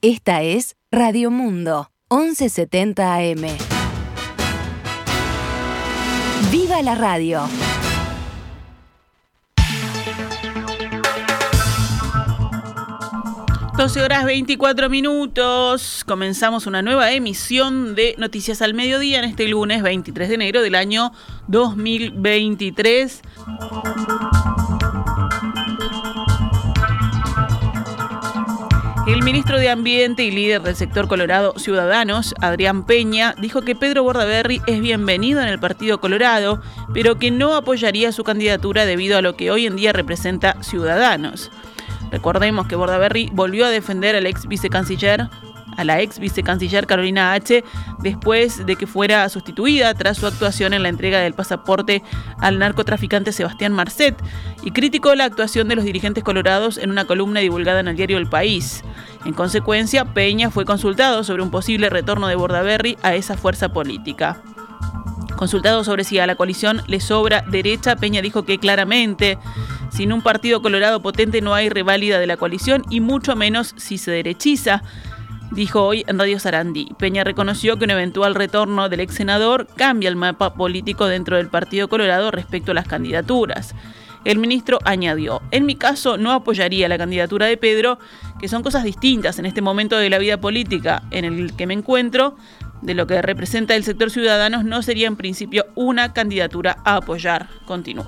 Esta es Radio Mundo, 1170 AM. ¡Viva la radio! 12 horas 24 minutos. Comenzamos una nueva emisión de Noticias al Mediodía en este lunes 23 de enero del año 2023. El ministro de Ambiente y líder del sector Colorado Ciudadanos, Adrián Peña, dijo que Pedro Bordaberry es bienvenido en el Partido Colorado, pero que no apoyaría su candidatura debido a lo que hoy en día representa Ciudadanos. Recordemos que Bordaberry volvió a defender al ex vicecanciller a la ex vicecanciller Carolina H. después de que fuera sustituida tras su actuación en la entrega del pasaporte al narcotraficante Sebastián Marcet y criticó la actuación de los dirigentes colorados en una columna divulgada en el diario El País. En consecuencia, Peña fue consultado sobre un posible retorno de Bordaberry a esa fuerza política. Consultado sobre si a la coalición le sobra derecha, Peña dijo que claramente sin un partido colorado potente no hay reválida de la coalición y mucho menos si se derechiza. Dijo hoy en Radio Sarandí. Peña reconoció que un eventual retorno del ex senador cambia el mapa político dentro del Partido Colorado respecto a las candidaturas. El ministro añadió, en mi caso no apoyaría la candidatura de Pedro, que son cosas distintas en este momento de la vida política en el que me encuentro, de lo que representa el sector ciudadanos, no sería en principio una candidatura a apoyar, continuó.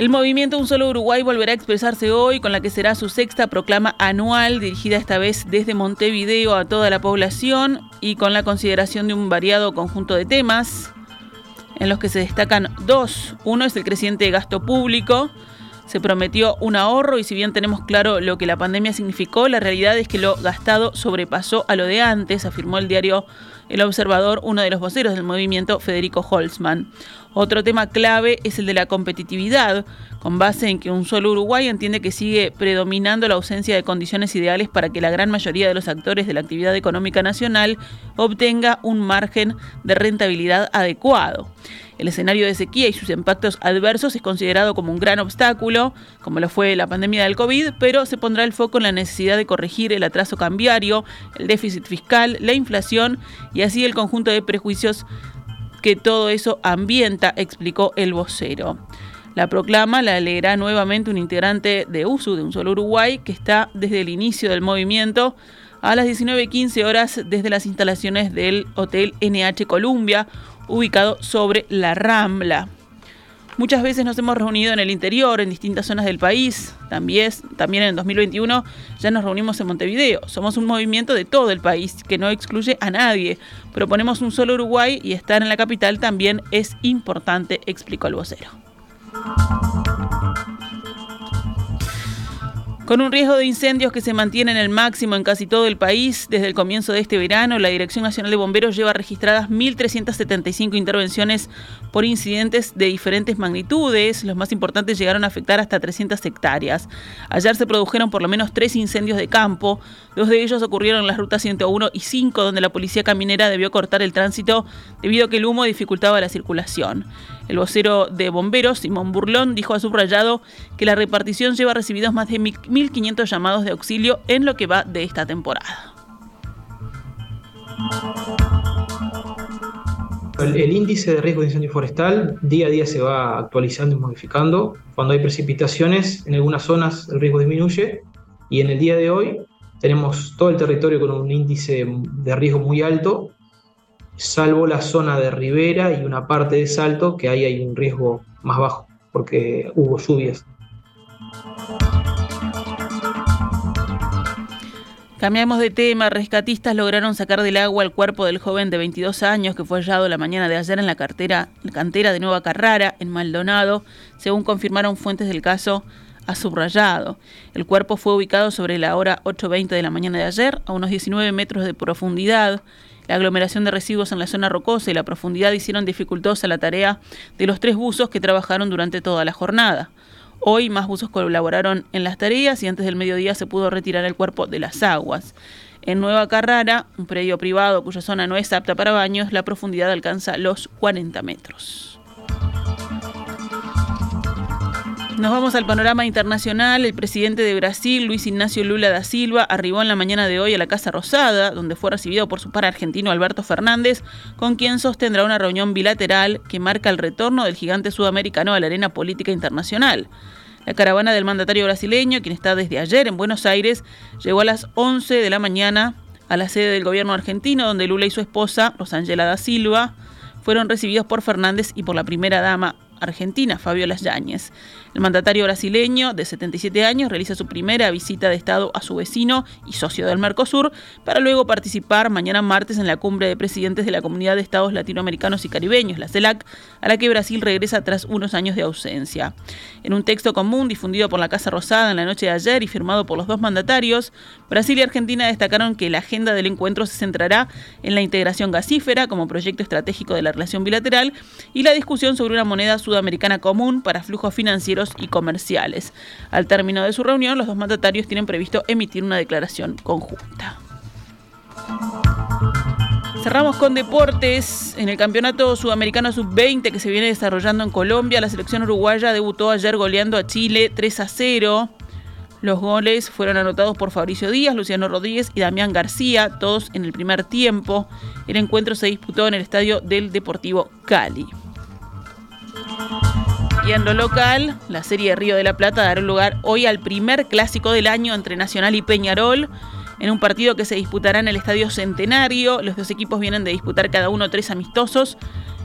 El movimiento Un Solo Uruguay volverá a expresarse hoy con la que será su sexta proclama anual, dirigida esta vez desde Montevideo a toda la población y con la consideración de un variado conjunto de temas, en los que se destacan dos. Uno es el creciente gasto público. Se prometió un ahorro y si bien tenemos claro lo que la pandemia significó, la realidad es que lo gastado sobrepasó a lo de antes, afirmó el diario El Observador, uno de los voceros del movimiento, Federico Holzman. Otro tema clave es el de la competitividad, con base en que un solo Uruguay entiende que sigue predominando la ausencia de condiciones ideales para que la gran mayoría de los actores de la actividad económica nacional obtenga un margen de rentabilidad adecuado. El escenario de sequía y sus impactos adversos es considerado como un gran obstáculo, como lo fue la pandemia del COVID, pero se pondrá el foco en la necesidad de corregir el atraso cambiario, el déficit fiscal, la inflación y así el conjunto de prejuicios que todo eso ambienta, explicó el vocero. La proclama la leerá nuevamente un integrante de USU de Un Solo Uruguay que está desde el inicio del movimiento a las 19.15 horas desde las instalaciones del Hotel NH Columbia, ubicado sobre la Rambla. Muchas veces nos hemos reunido en el interior, en distintas zonas del país. También, también en 2021 ya nos reunimos en Montevideo. Somos un movimiento de todo el país que no excluye a nadie. Proponemos un solo Uruguay y estar en la capital también es importante, explicó el vocero. Con un riesgo de incendios que se mantiene en el máximo en casi todo el país, desde el comienzo de este verano, la Dirección Nacional de Bomberos lleva registradas 1.375 intervenciones por incidentes de diferentes magnitudes. Los más importantes llegaron a afectar hasta 300 hectáreas. Ayer se produjeron por lo menos tres incendios de campo. Dos de ellos ocurrieron en las rutas 101 y 5, donde la policía caminera debió cortar el tránsito debido a que el humo dificultaba la circulación. El vocero de bomberos, Simón Burlón, dijo a subrayado que la repartición lleva recibidos más de 1.500 llamados de auxilio en lo que va de esta temporada. El, índice de riesgo de incendio forestal día a día se va actualizando y modificando. Cuando hay precipitaciones, en algunas zonas el riesgo disminuye y en el día de hoy tenemos todo el territorio con un índice de riesgo muy alto salvo la zona de ribera y una parte de Salto, que ahí hay un riesgo más bajo, porque hubo lluvias. Cambiamos de tema. Rescatistas lograron sacar del agua el cuerpo del joven de 22 años que fue hallado la mañana de ayer en la, cartera, cantera de Nueva Carrara, en Maldonado, según confirmaron fuentes del caso a subrayado. El cuerpo fue ubicado sobre la hora 8.20 de la mañana de ayer, a unos 19 metros de profundidad. La aglomeración de residuos en la zona rocosa y la profundidad hicieron dificultosa la tarea de los tres buzos que trabajaron durante toda la jornada. Hoy más buzos colaboraron en las tareas y antes del mediodía se pudo retirar el cuerpo de las aguas. En Nueva Carrara, un predio privado cuya zona no es apta para baños, la profundidad alcanza los 40 metros. Nos vamos al panorama internacional. El presidente de Brasil, Luis Ignacio Lula da Silva, arribó en la mañana de hoy a la Casa Rosada, donde fue recibido por su par argentino Alberto Fernández, con quien sostendrá una reunión bilateral que marca el retorno del gigante sudamericano a la arena política internacional. La caravana del mandatario brasileño, quien está desde ayer en Buenos Aires, llegó a las 11 de la mañana a la sede del gobierno argentino, donde Lula y su esposa, Rosangela da Silva, fueron recibidos por Fernández y por la primera dama argentina, Fabiola Yáñez. El mandatario brasileño, de 77 años, realiza su primera visita de Estado a su vecino y socio del Mercosur, para luego participar mañana martes en la cumbre de presidentes de la Comunidad de Estados Latinoamericanos y Caribeños, la CELAC, a la que Brasil regresa tras unos años de ausencia. En un texto común difundido por la Casa Rosada en la noche de ayer y firmado por los dos mandatarios, Brasil y Argentina destacaron que la agenda del encuentro se centrará en la integración gasífera como proyecto estratégico de la relación bilateral y la discusión sobre una moneda sudamericana común para flujos financieros y comerciales. Al término de su reunión, los dos mandatarios tienen previsto emitir una declaración conjunta. Cerramos con deportes. En el Campeonato Sudamericano Sub-20 que se viene desarrollando en Colombia, la selección uruguaya debutó ayer goleando a Chile 3 a 0. Los goles fueron anotados por Fabricio Díaz, Luciano Rodríguez y Damián García, todos en el primer tiempo. El encuentro se disputó en el estadio del Deportivo Cali. Lo local, la Serie Río de la Plata dará lugar hoy al primer clásico del año entre Nacional y Peñarol. En un partido que se disputará en el Estadio Centenario, los dos equipos vienen de disputar cada uno tres amistosos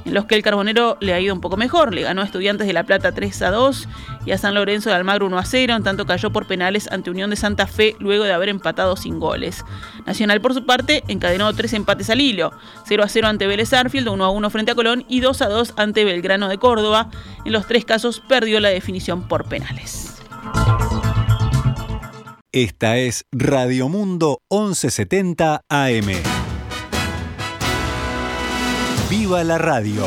en los que el Carbonero le ha ido un poco mejor. Le ganó a Estudiantes de La Plata 3 a 2 y a San Lorenzo de Almagro 1 a 0, en tanto cayó por penales ante Unión de Santa Fe luego de haber empatado sin goles. Nacional, por su parte, encadenó tres empates al hilo: 0 a 0 ante Vélez Arfield, 1 a 1 frente a Colón y 2 a 2 ante Belgrano de Córdoba. En los tres casos perdió la definición por penales. Esta es Radio Mundo 1170 AM. ¡Viva la radio!